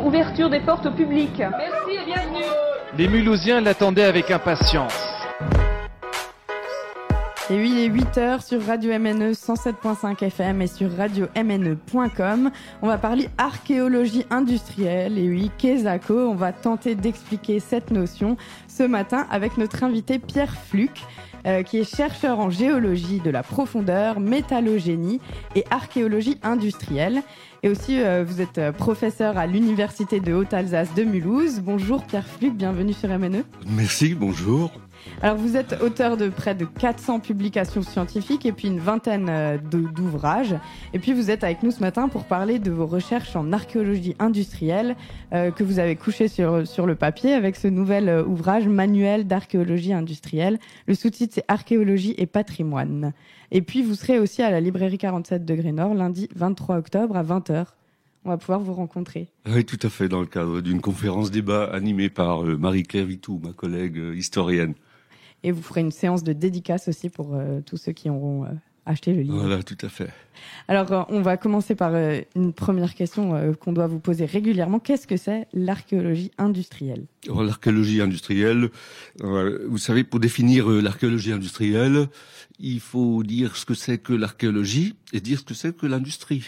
ouverture des portes au public. Merci et bienvenue. Les Mulhousiens l'attendaient avec impatience. Et oui, il est 8h sur Radio MNE 107.5 FM et sur radio-mne.com. On va parler archéologie industrielle. Et oui, Kezako, on va tenter d'expliquer cette notion ce matin avec notre invité Pierre Fluc. Euh, qui est chercheur en géologie de la profondeur, métallogénie et archéologie industrielle. Et aussi, euh, vous êtes euh, professeur à l'Université de Haute-Alsace de Mulhouse. Bonjour Pierre Fluc, bienvenue sur MNE. Merci, bonjour. Alors vous êtes auteur de près de 400 publications scientifiques et puis une vingtaine euh, d'ouvrages. Et puis vous êtes avec nous ce matin pour parler de vos recherches en archéologie industrielle euh, que vous avez couché sur, sur le papier avec ce nouvel euh, ouvrage manuel d'archéologie industrielle. Le sous-titre c'est Archéologie et patrimoine. Et puis vous serez aussi à la librairie 47 degrés Nord lundi 23 octobre à 20h on va pouvoir vous rencontrer. Oui, tout à fait, dans le cadre d'une conférence débat animée par Marie-Claire Vitou, ma collègue historienne. Et vous ferez une séance de dédicace aussi pour euh, tous ceux qui auront euh, acheté le livre. Voilà, tout à fait. Alors, euh, on va commencer par une première question qu'on doit vous poser régulièrement. Qu'est-ce que c'est l'archéologie industrielle? L'archéologie industrielle, vous savez, pour définir l'archéologie industrielle, il faut dire ce que c'est que l'archéologie et dire ce que c'est que l'industrie.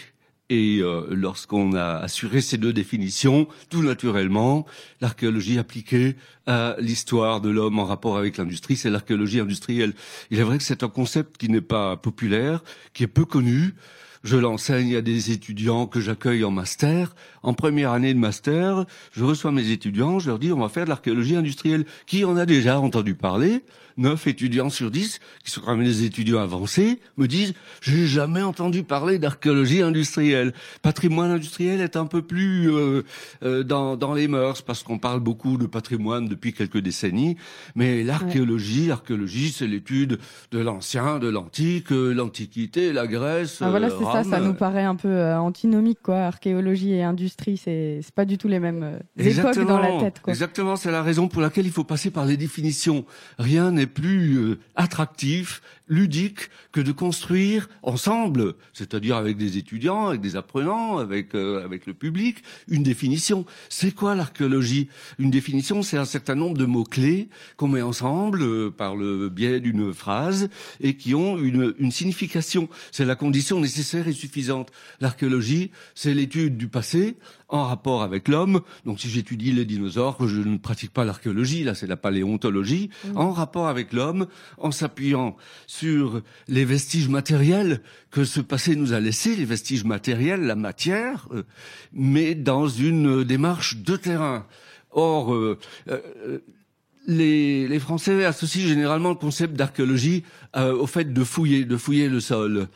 Et euh, lorsqu'on a assuré ces deux définitions, tout naturellement, l'archéologie appliquée à l'histoire de l'homme en rapport avec l'industrie, c'est l'archéologie industrielle. Il est vrai que c'est un concept qui n'est pas populaire, qui est peu connu. Je l'enseigne à des étudiants que j'accueille en master. En première année de master, je reçois mes étudiants, je leur dis on va faire de l'archéologie industrielle. Qui en a déjà entendu parler? 9 étudiants sur 10, qui sont quand même des étudiants avancés, me disent j'ai jamais entendu parler d'archéologie industrielle. Patrimoine industriel est un peu plus euh, euh, dans, dans les mœurs parce qu'on parle beaucoup de patrimoine depuis quelques décennies, mais l'archéologie, l'archéologie, c'est l'étude de l'ancien, de l'antique, euh, l'antiquité, la Grèce. Ah voilà, c'est ça, ça nous paraît un peu antinomique quoi. Archéologie et industrie, c'est c'est pas du tout les mêmes époques dans la tête quoi. Exactement, c'est la raison pour laquelle il faut passer par les définitions. Rien n'est plus euh, attractif, ludique que de construire ensemble, c'est-à-dire avec des étudiants, avec des apprenants, avec euh, avec le public, une définition. C'est quoi l'archéologie? Une définition, c'est un certain nombre de mots clés qu'on met ensemble euh, par le biais d'une phrase et qui ont une, une signification. C'est la condition nécessaire et suffisante. L'archéologie, c'est l'étude du passé en rapport avec l'homme. Donc si j'étudie les dinosaures, je ne pratique pas l'archéologie, là c'est la paléontologie, mmh. en rapport avec l'homme, en s'appuyant sur les vestiges matériels que ce passé nous a laissés, les vestiges matériels, la matière, euh, mais dans une démarche de terrain. Or, euh, euh, les, les, Français associent généralement le concept d'archéologie euh, au fait de fouiller, de fouiller le sol.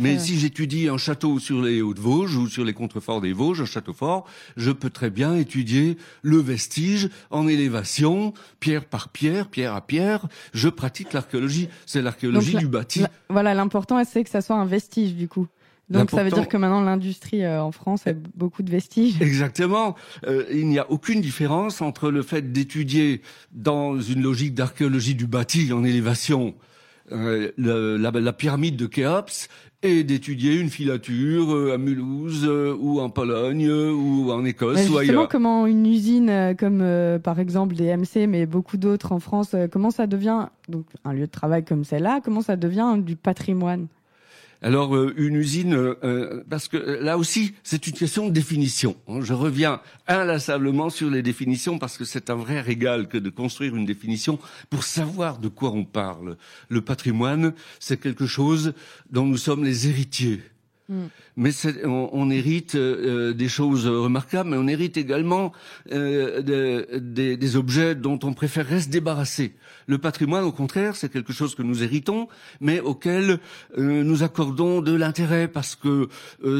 Mais si j'étudie un château sur les Hauts-de-Vosges ou sur les contreforts des Vosges, un château fort, je peux très bien étudier le vestige en élévation, pierre par pierre, pierre à pierre. Je pratique l'archéologie. C'est l'archéologie du bâti. voilà, l'important, c'est que ça soit un vestige du coup. Donc ça veut dire que maintenant l'industrie euh, en France a beaucoup de vestiges. Exactement. Euh, il n'y a aucune différence entre le fait d'étudier dans une logique d'archéologie du bâti en élévation euh, la, la, pyramide de Khéops et d'étudier une filature à Mulhouse ou en Pologne ou en Écosse ou ailleurs. comment une usine comme par exemple des MC mais beaucoup d'autres en France, comment ça devient donc un lieu de travail comme celle-là, comment ça devient du patrimoine? Alors euh, une usine, euh, euh, parce que là aussi c'est une question de définition. Je reviens inlassablement sur les définitions parce que c'est un vrai régal que de construire une définition pour savoir de quoi on parle. Le patrimoine, c'est quelque chose dont nous sommes les héritiers. Mm. Mais on, hérite euh, des choses remarquables, mais on hérite également euh, de, des objets dont on préférerait se débarrasser. Le patrimoine, au contraire, c'est quelque chose que nous héritons, mais auquel euh, nous accordons de l'intérêt parce que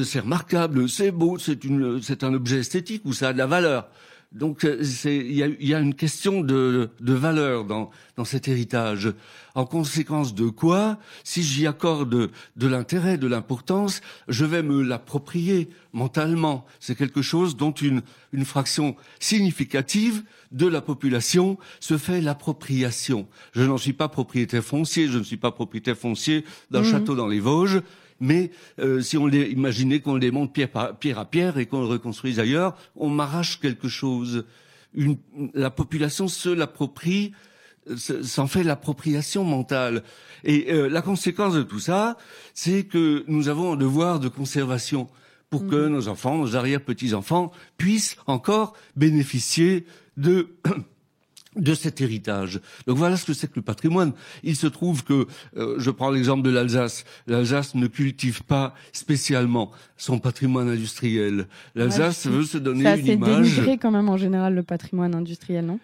c'est remarquable, c'est beau, c'est un objet esthétique ou ça a de la valeur. Donc il y a, y a, une question de, de valeur dans, dans cet héritage. En conséquence de quoi, si j'y accorde de l'intérêt, de l'importance, je vais me l'approprier mentalement. C'est quelque chose dont une, une fraction significative de la population se fait l'appropriation. Je n'en suis pas propriétaire foncier, je ne suis pas propriétaire foncier d'un mmh. château dans les Vosges, Mais euh, si on les imaginait qu'on les monte pierre, pierre à pierre et qu'on le reconstruise ailleurs, on m'arrache quelque chose. Une, la population se l'approprie, s'en fait l'appropriation mentale. Et euh, la conséquence de tout ça, c'est que nous avons un devoir de conservation pour que mhm. nos enfants, nos arrière-petits-enfants puissent encore bénéficier de de cet héritage. Donc voilà ce que c'est que le patrimoine. Il se trouve que, euh, je prends l'exemple de l'Alsace, l'Alsace ne cultive pas spécialement son patrimoine industriel. L'Alsace veut se donner une image. C'est dénigré quand même en général le patrimoine industriel, non?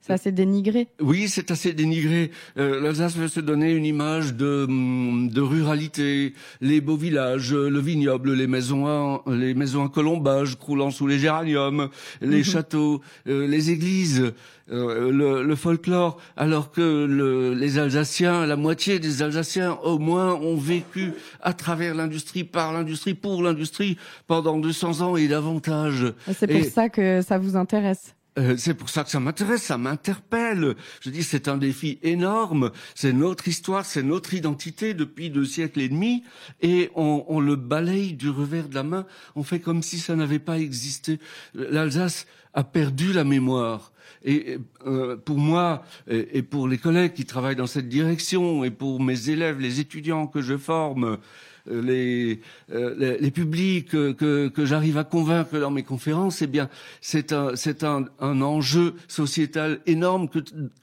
C'est assez dénigré. Oui, c'est assez dénigré. Euh, L'Alsace veut se donner une image de, hum, de ruralité, les beaux villages, le vignoble, les maisons à, les maisons à colombage croulant sous les géraniums, les mhm. châteaux, euh, les églises. Euh, le, le, folklore, alors que le, les Alsaciens, la moitié des Alsaciens au moins ont vécu à travers l'industrie, par l'industrie, pour l'industrie pendant 200 ans et davantage. C'est pour ça que ça vous intéresse. Euh, c'est pour ça que ça m'intéresse, ça m'interpelle. Je dis, c'est un défi énorme. C'est notre histoire, c'est notre identité depuis deux siècles et demi, et on, on, le balaye du revers de la main. On fait comme si ça n'avait pas existé. L'Alsace a perdu la mémoire. Et euh, pour moi et, pour les collègues qui travaillent dans cette direction, et pour mes élèves, les étudiants que je forme, les, euh, les, publics que, que, j'arrive à convaincre dans mes conférences, eh bien, c'est un, c'est un, un, enjeu sociétal énorme que,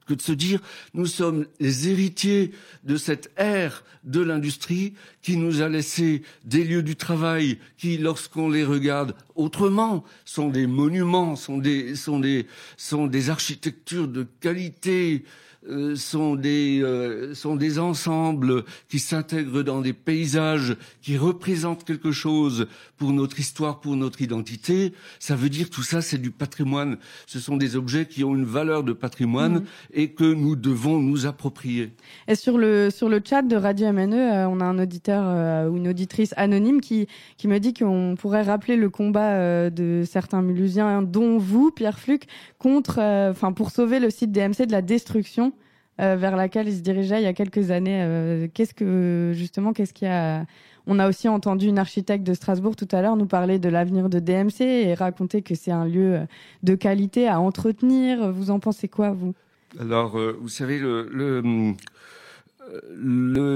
que de se dire nous sommes les héritiers de cette ère de l'industrie qui nous a laissé des lieux du travail qui, lorsqu'on les regarde autrement, sont des monuments, sont des, sont des, sont des architectures de qualité euh, sont des euh, sont des ensembles qui s'intègrent dans des paysages qui représentent quelque chose pour notre histoire, pour notre identité. Ça veut dire tout ça, c'est du patrimoine. Ce sont des objets qui ont une valeur de patrimoine mmh. et que nous devons nous approprier. Et sur le sur le chat de Radio MNE, euh, on a un auditeur ou une auditrice anonyme qui qui me dit qu'on pourrait rappeler le combat de certains Mulhusiens, dont vous, Pierre Fluc, contre, enfin pour sauver le site DMC de la destruction. Euh, vers laquelle il se dirigeait il y a quelques années. Euh, qu'est-ce que justement, qu'est-ce qu'il y a On a aussi entendu une architecte de Strasbourg tout à l'heure nous parler de l'avenir de DMC et raconter que c'est un lieu de qualité à entretenir. Vous en pensez quoi, vous? Alors, euh, vous savez, le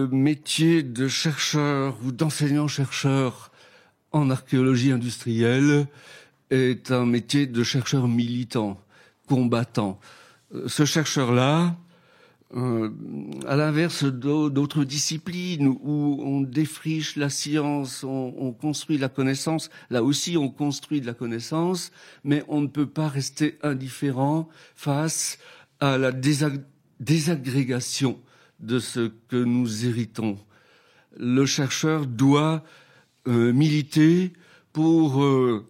métier de chercheur ou d'enseignant-chercheur en archéologie industrielle est un métier de chercheur militant, combattant. Ce chercheur-là, euh, à l'inverse d'autres disciplines où on défriche la science, on, construit la connaissance, là aussi on construit de la connaissance, mais on ne peut pas rester indifférent face à la désagrégation de ce que nous héritons. Le chercheur doit euh, militer pour euh,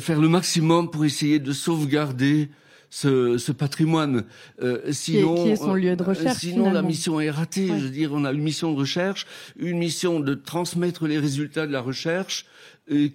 faire le maximum pour essayer de sauvegarder ce, ce patrimoine. Euh, sinon, qui est, son lieu de recherche. Sinon, la mission est ratée. Je veux dire, on a une mission de recherche, une mission de transmettre les résultats de la recherche,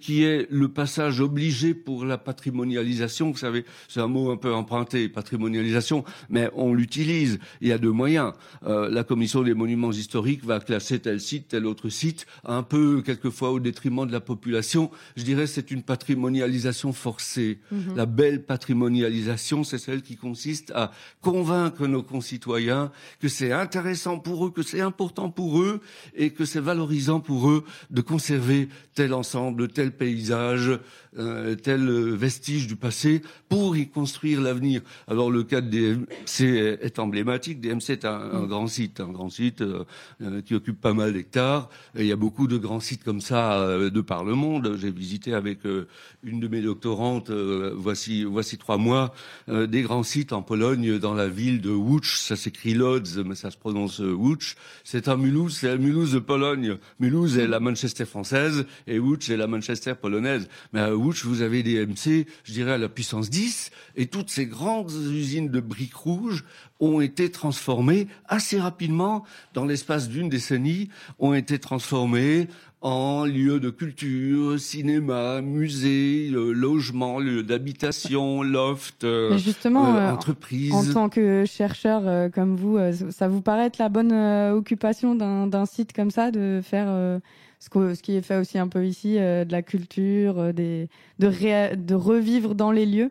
qui est le passage obligé pour la patrimonialisation. Vous savez, c'est un mot un peu emprunté, patrimonialisation, mais on l'utilise. Il y a deux moyens. Euh, la commission des monuments historiques va classer tel site, tel autre site, un peu quelquefois au détriment de la population. Je dirais c'est une patrimonialisation forcée. Mhm. La belle patrimonialisation, c'est celle qui consiste à convaincre nos concitoyens que c'est intéressant pour eux, que c'est important pour eux et que c'est valorisant pour eux de conserver tel ensemble tel paysage, euh, tel vestige du passé pour y construire l'avenir. Alors le cas de DMC est emblématique. DMC est un, mm. grand site, un grand site euh, euh, qui occupe pas mal d'hectares. Il y a beaucoup de grands sites comme ça de par le monde. J'ai visité avec une de mes doctorantes, voici voici trois mois, des grands sites en Pologne, dans la ville de Łódź. Ça s'écrit Lodz, mais ça se prononce Łódź. C'est un Mulhouse, c'est la Mulhouse de Pologne. Mulhouse est la Manchester française et Łódź est la Manchester polonaise. Mais à Łódź, vous avez des MC, je dirais à la puissance 10, et toutes ces grandes usines de briques rouges ont été transformées assez rapidement, dans l'espace d'une décennie, ont été transformées en lieux de culture, cinéma, musée, euh, logement, lieu d'habitation, loft, euh, justement, euh, entreprise. En tant que chercheur comme vous, ça vous paraît être la bonne occupation d'un site comme ça, de faire ce, qui est fait aussi un peu ici, de la culture, des, de, de revivre dans les lieux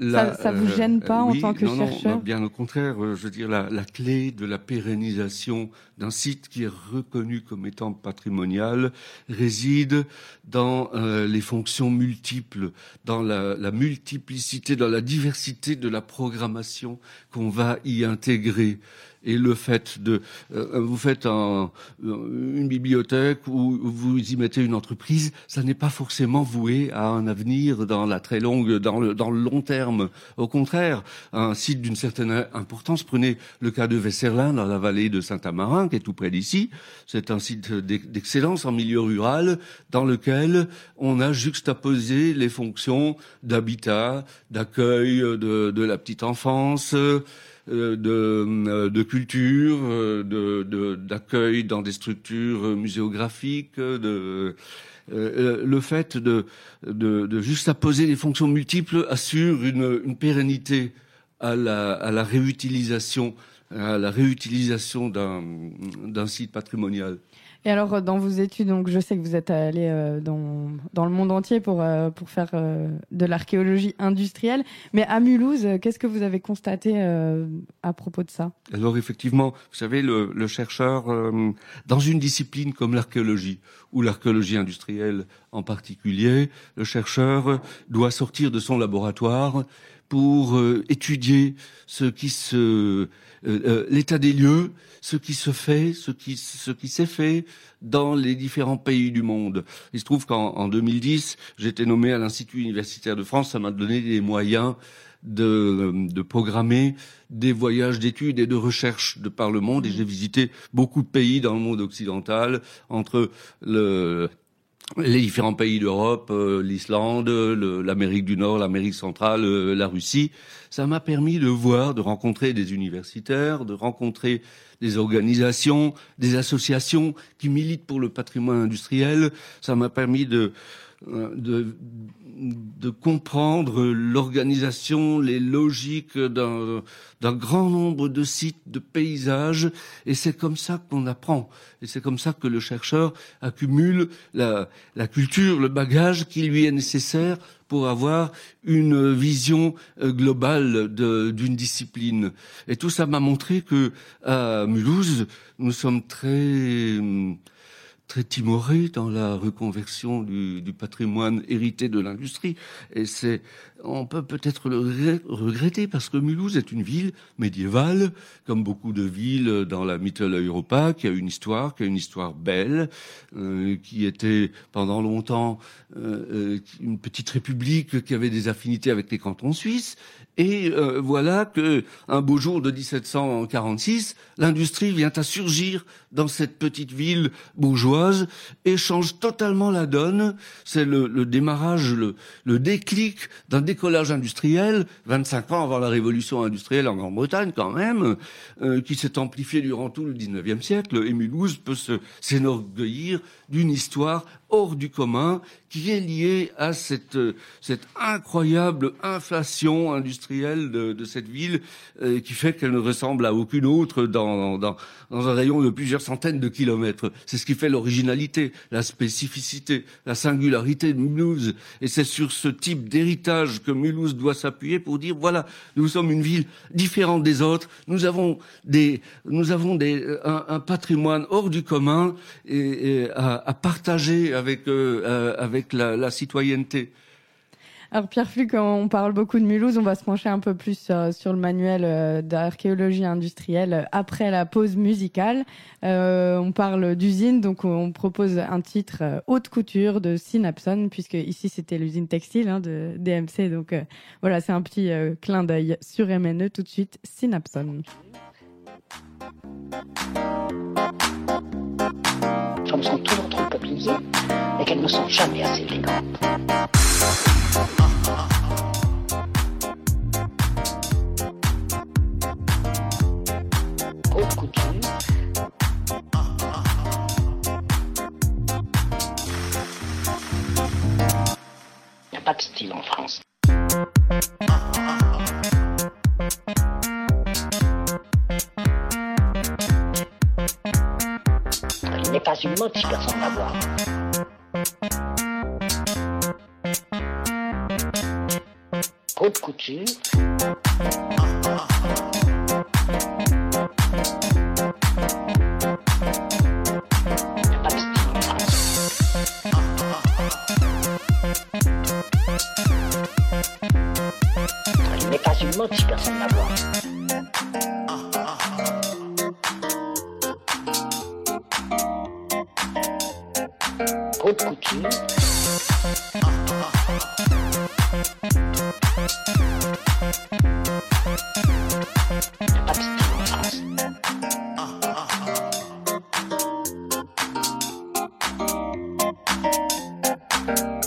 ça, ça vous gêne pas en tant que chercheur non, bien au contraire. je veux dire, la, la clé de la pérennisation d'un site qui est reconnu comme étant patrimonial réside dans les fonctions multiples, dans la, la, multiplicité, dans la diversité de la programmation qu'on va y intégrer et le fait de euh, vous faites un, une bibliothèque ou vous y mettez une entreprise, ça n'est pas forcément voué à un avenir dans la très longue, dans le, dans le long terme. Au contraire, un site d'une certaine importance. Prenez le cas de Vesserlin dans la vallée de Saint-Amarin, qui est tout près d'ici. C'est un site d'excellence en milieu rural dans lequel on a juxtaposé les fonctions d'habitat, d'accueil de, de la petite enfance. Euh, de, euh, de culture, euh, d'accueil dans des structures muséographiques, de le fait de, de, de juste apposer des fonctions multiples assure une, une pérennité à la, à la réutilisation, à la réutilisation d'un site patrimonial. Et alors, dans vos études, donc, je sais que vous êtes allé euh, dans, dans le monde entier pour, euh, pour faire euh, de l'archéologie industrielle. Mais à Mulhouse, qu'est-ce que vous avez constaté à propos de ça? Alors, effectivement, vous savez, le, le chercheur, dans une discipline comme l'archéologie, ou l'archéologie industrielle en particulier, le chercheur doit sortir de son laboratoire pour étudier ce qui se l'état des lieux ce qui se fait, ce qui, ce qui s'est fait dans les différents pays du monde. Il se trouve qu'en 2010, j'ai été nommé à l'Institut universitaire de France. Ça m'a donné des moyens de, de programmer des voyages d'études et de recherche de par le monde. Et j'ai visité beaucoup de pays dans le monde occidental, entre le, les différents pays d'Europe, euh, l'Islande, l'Amérique du Nord, l'Amérique centrale, euh, la Russie. Ça m'a permis de voir, de rencontrer des universitaires, de rencontrer des organisations, des associations qui militent pour le patrimoine industriel. Ça m'a permis de, de, de comprendre l'organisation, les logiques d'un grand nombre de sites, de paysages, et c'est comme ça qu'on apprend. Et c'est comme ça que le chercheur accumule la, la culture, le bagage qui lui est nécessaire pour avoir une vision euh, globale d'une discipline. Et tout ça m'a montré que à Mulhouse, nous sommes très très timoré dans la reconversion du, du patrimoine hérité de l'industrie. Et c'est, on peut peut-être le regretter parce que Mulhouse est une ville médiévale, comme beaucoup de villes dans la Mitteleuropa, qui a une histoire, qui a une histoire belle, euh, qui était pendant longtemps euh, euh, une petite république qui avait des affinités avec les cantons suisses. Et euh, voilà que un beau jour de 1746, l'industrie vient à surgir dans cette petite ville bourgeoise et change totalement la donne. C'est le, le, démarrage, le, le déclic d'un décollage industriel, 25 ans avant la révolution industrielle en Grande-Bretagne quand même, euh, qui s'est amplifié durant tout le 19e siècle. Et Mulhouse peut s'enorgueillir d'une histoire hors du commun qui est liée à cette, cette incroyable inflation industrielle de, de cette ville euh, qui fait qu'elle ne ressemble à aucune autre dans, dans, dans un rayon de plusieurs centaines de kilomètres. C'est ce qui fait l'originalité, la spécificité, la singularité de Mulhouse. Et c'est sur ce type d'héritage que Mulhouse doit s'appuyer pour dire voilà, nous sommes une ville différente des autres. Nous avons des, nous avons des, un, un patrimoine hors du commun et, et à, à partager avec, euh, euh, la, citoyenneté. Alors Pierre Fluc, on parle beaucoup de Mulhouse, on va se pencher un peu plus sur, sur le manuel euh, d'archéologie industrielle après la pause musicale. Euh, on parle d'usine, donc on propose un titre haute couture de Synapson, puisque ici c'était l'usine textile hein, de DMC. Donc euh, voilà, c'est un petit euh, clin d'œil sur MNE tout de suite, Synapson. Femmes sont toujours trop peupliers et qu'elles ne sont jamais assez élégantes. Haute couture. Il n'y a pas de style en France. pas une moche personne à voir. Haute couture. Haute couture, abstinence,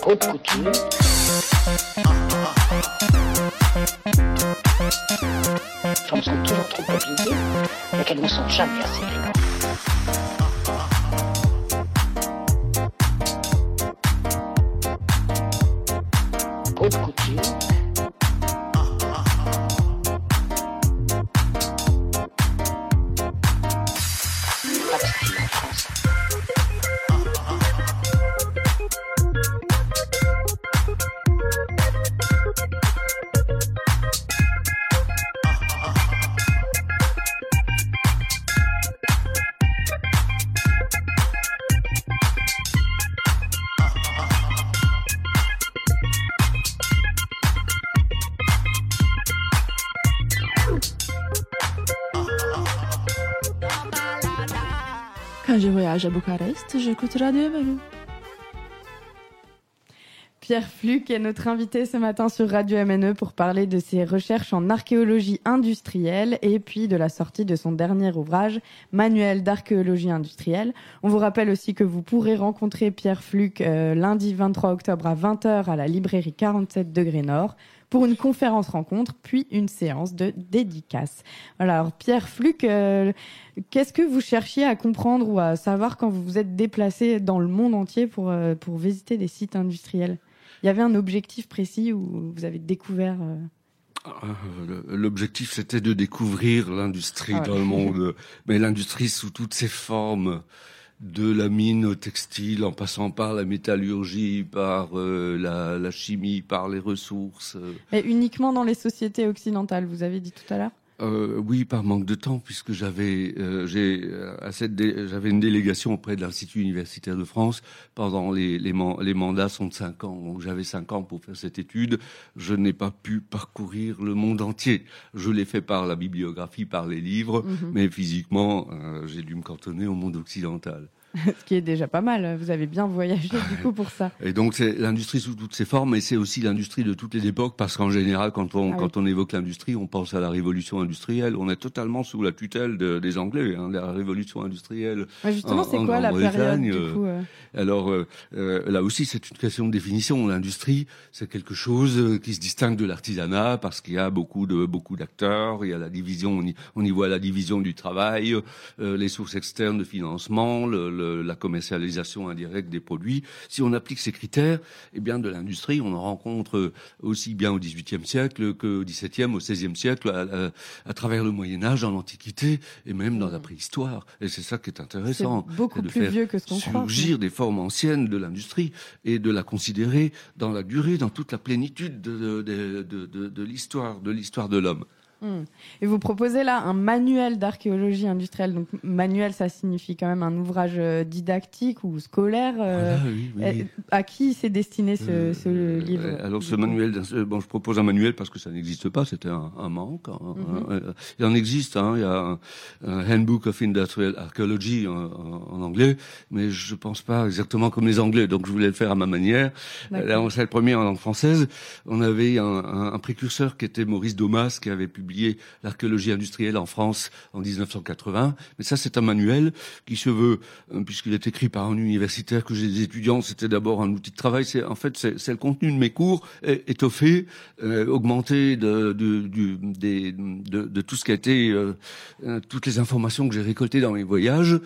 haute couture, femmes sont toujours trop oubliées et qu'elles ne sont jamais assez. À Bucarest, j'écoute Radio. Pierre Fluc est notre invité ce matin sur Radio MNE pour parler de ses recherches en archéologie industrielle et puis de la sortie de son dernier ouvrage, Manuel d'archéologie industrielle. On vous rappelle aussi que vous pourrez rencontrer Pierre Fluc euh, lundi 23 octobre à 20h à la librairie 47 degrés Nord pour une conférence rencontre puis une séance de dédicace. Voilà, alors Pierre Fluc, euh, qu'est-ce que vous cherchiez à comprendre ou à savoir quand vous vous êtes déplacé dans le monde entier pour, euh, pour visiter des sites industriels? Il y avait un objectif précis où vous avez découvert. euh, L'objectif, c'était de découvrir l'industrie Ah ouais. dans le monde, mais l'industrie sous toutes ses formes, de la mine au textile, en passant par la métallurgie, par euh, la, la chimie, par les ressources. Mais uniquement dans les sociétés occidentales, vous avez dit tout à l'heure? Euh, oui, par manque de temps, puisque j'avais euh, j'ai euh, à cette dé- j'avais une délégation auprès de l'Institut universitaire de France pendant les les, man- les mandats sont de cinq ans, donc j'avais cinq ans pour faire cette étude. Je n'ai pas pu parcourir le monde entier. Je l'ai fait par la bibliographie, par les livres, Mhm. mais physiquement, euh, j'ai dû me cantonner au monde occidental. Ce qui est déjà pas mal. Vous avez bien voyagé du coup pour ça. Et donc c'est l'industrie sous toutes ses formes, mais c'est aussi l'industrie de toutes les époques, parce qu'en général, quand on Ah oui. quand on évoque l'industrie, on pense à la révolution industrielle. On est totalement sous la tutelle de- des Anglais, hein, la révolution industrielle. Ouais, justement, En- c'est quoi la période du euh, coup euh, Alors euh, euh, là aussi, c'est une question de définition. L'industrie, c'est quelque chose euh, qui se distingue de l'artisanat parce qu'il y a beaucoup de beaucoup d'acteurs. Il y a la division, on y, on y voit la division du travail, euh, les sources externes de financement, le, le- la commercialisation indirecte des produits. Si on applique ces critères, eh bien de l'industrie, on en rencontre aussi bien au XVIIIe siècle qu'au XVIIe, au XVIe siècle, à, à- à travers le Moyen Âge, en Antiquité et même dans la préhistoire. Et c'est ça qui est c'est intéressant beaucoup de plus faire vieux que ce qu'on croit. surgir des formes anciennes de l'industrie et de la considérer dans la durée, dans toute la plénitude de, de, de, de, de l'histoire, de l'histoire de l'homme. Hmm. Et vous proposez là un manuel d'archéologie industrielle. Donc manuel, ça signifie quand même un ouvrage euh, didactique ou scolaire. euh, Voilà, oui, oui. À qui s'est destiné ce, Euh, ce livre? Alors ce manuel, bon, je propose un manuel parce que ça n'existe pas, c'était un, un manque. hein, Mhm. hein, euh, il en existe, hein, il y a un, un Handbook of Industrial Archaeology en, anglais, mais je pense pas exactement comme les Anglais, donc je voulais le faire à ma manière. Là, on c'est le premier en langue française. On avait un- un précurseur qui était Maurice Domas, qui avait publié l'archéologie industrielle en France en 1980. Mais ça, c'est un manuel qui se veut, euh, puisqu'il est écrit par un universitaire que j'ai des étudiants, c'était d'abord un outil de travail. C'est en fait, c'est le contenu de mes cours étoffé, euh, augmenté de, tout ce qui a été, euh, toutes les informations que j'ai récoltées dans mes voyages,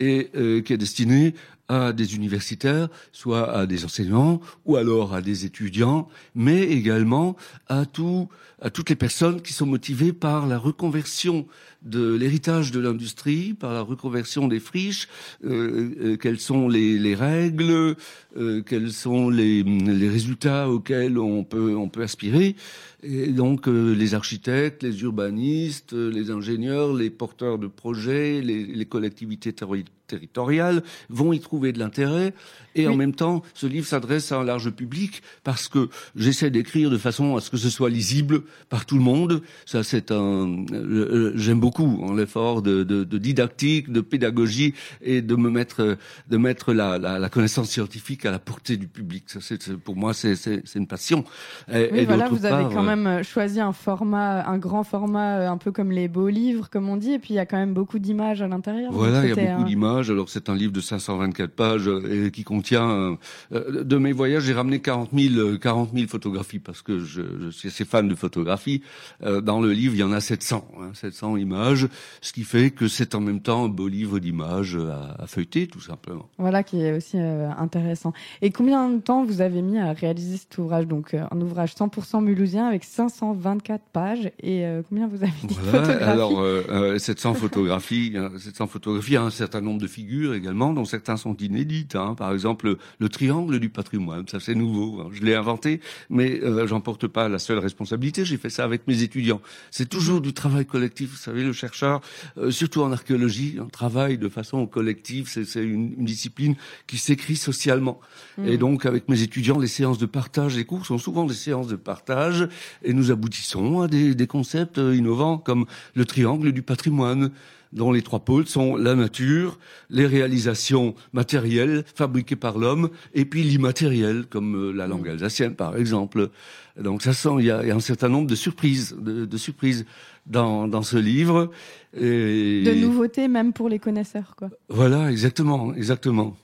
et qui est destiné à des universitaires, soit à des enseignants, ou alors à des étudiants, mais également à tout, à toutes les personnes qui sont motivées par la reconversion de l'héritage de l'industrie, par la reconversion des friches, euh, euh, quelles sont les, les règles, euh, quels sont les, résultats auxquels on peut, aspirer. Et donc les architectes, les urbanistes, les ingénieurs, les porteurs de projets, les, les collectivités terri- territoriales vont y trouver de l'intérêt. Et en Oui. même temps, ce livre s'adresse à un large public parce que j'essaie d'écrire de façon à ce que ce soit lisible par tout le monde. Ça, c'est un. euh, J'aime beaucoup hein, l'effort de, de, de didactique, de pédagogie et de me mettre, de mettre la, la, la connaissance scientifique à la portée du public. Ça, c'est pour moi, c'est une passion. Et, Oui, et voilà, vous avez part, quand euh, même euh, choisi un format, un grand format, euh, un peu comme les beaux livres, comme on dit, et puis il y a quand même beaucoup d'images à l'intérieur. Voilà, il y a beaucoup un- d'images. Alors c'est un livre de 524 pages euh, et qui contient euh, euh, de mes voyages. J'ai ramené 40 000, euh, 40 000 photographies parce que je, je suis assez fan de photographie. Euh, dans le livre, il y en a 700, hein, 700 images, ce qui fait que c'est en même temps un beau livre d'images à, à feuilleter, tout simplement. Voilà, qui est aussi euh, intéressant. Et combien de temps vous avez mis à réaliser cet ouvrage? Donc, un ouvrage 100% mulhousien avec 524 pages. Et combien vous avez dit Voilà. photographies? Alors euh, euh, 700 photographies, hein, 700 photographies, un certain nombre de figures également, dont certains sont inédites. hein. Par exemple, le, le triangle du patrimoine, ça c'est nouveau. hein. Je l'ai inventé, mais euh, j'en porte pas la seule responsabilité. J'ai fait ça avec mes étudiants. C'est toujours du travail collectif. Vous savez, le chercheur, euh, surtout en archéologie, on travaille de façon collective. C'est une, une discipline qui s'écrit socialement. Et donc, avec mes étudiants, les séances de partage des cours sont souvent des séances de partage, et nous aboutissons à des, des concepts euh, innovants comme le triangle du patrimoine dont les trois pôles sont la nature, les réalisations matérielles fabriquées par l'homme, et puis l'immatériel, comme euh, la langue alsacienne, par exemple. Donc, ça sent, il y a, il y a un certain nombre de surprises, de, de surprises dans, dans ce livre. Et De nouveautés, même pour les connaisseurs, quoi. Voilà, exactement, exactement.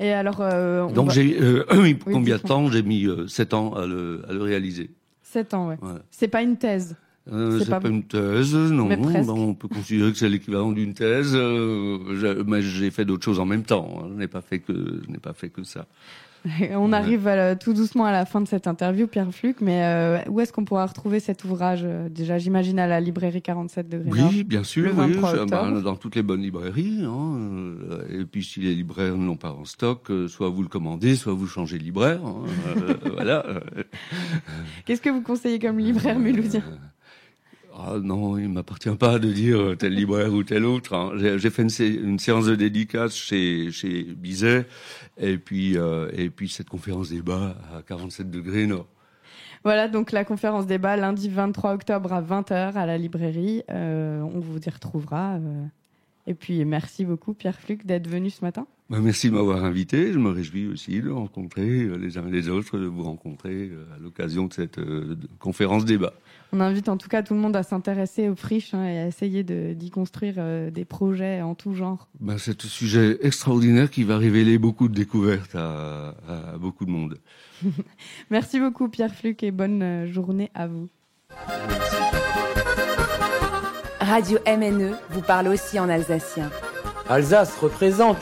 Et alors, euh, on Donc va- j'ai euh, Oui, combien de temps J'ai mis euh, sept ans à le, à le réaliser? 7 ans, ouais. Voilà. C'est pas une thèse. Euh, C'est pas- pas... une thèse, non. On peut considérer que c'est l'équivalent d'une thèse, euh, mais j'ai fait d'autres choses en même temps. hein. Je n'ai pas fait que, je n'ai pas fait que ça. On arrive la- tout doucement à la fin de cette interview, Pierre Fluc, mais euh, où est-ce qu'on pourra retrouver cet ouvrage euh, Déjà, j'imagine à la librairie 47 de Grénard. Oui, bien sûr, Le oui, 23 je- octobre. ben, dans toutes les bonnes librairies. hein, euh, et puis si les libraires ne l'ont pas en stock, soit vous le commandez, soit vous changez de libraire. hein, voilà. Qu'est-ce que vous conseillez comme libraire mulhousien Ah non, il m'appartient pas de dire euh, tel libraire ou tel autre. hein. J'ai fait une, sé- une séance de dédicace chez, chez Bizet, et puis, euh, et puis cette conférence débat à 47 degrés nord. Voilà, donc la conférence débat lundi 23 octobre à 20h à la librairie. Euh, on vous y retrouvera. Et puis, merci beaucoup, Pierre Fluc, d'être venu ce matin. Ben, merci de m'avoir invité. Je me réjouis aussi de rencontrer euh, les uns et les autres, de vous rencontrer euh, à l'occasion de cette euh, conférence débat. On invite en tout cas tout le monde à s'intéresser aux friches hein, et à essayer de- d'y construire euh, des projets en tout genre. Ben, c'est un sujet extraordinaire qui va révéler beaucoup de découvertes à, à beaucoup de monde. Merci beaucoup, Pierre Fluc, et bonne journée à vous. Radio MNE vous parle aussi en alsacien. Alsace représente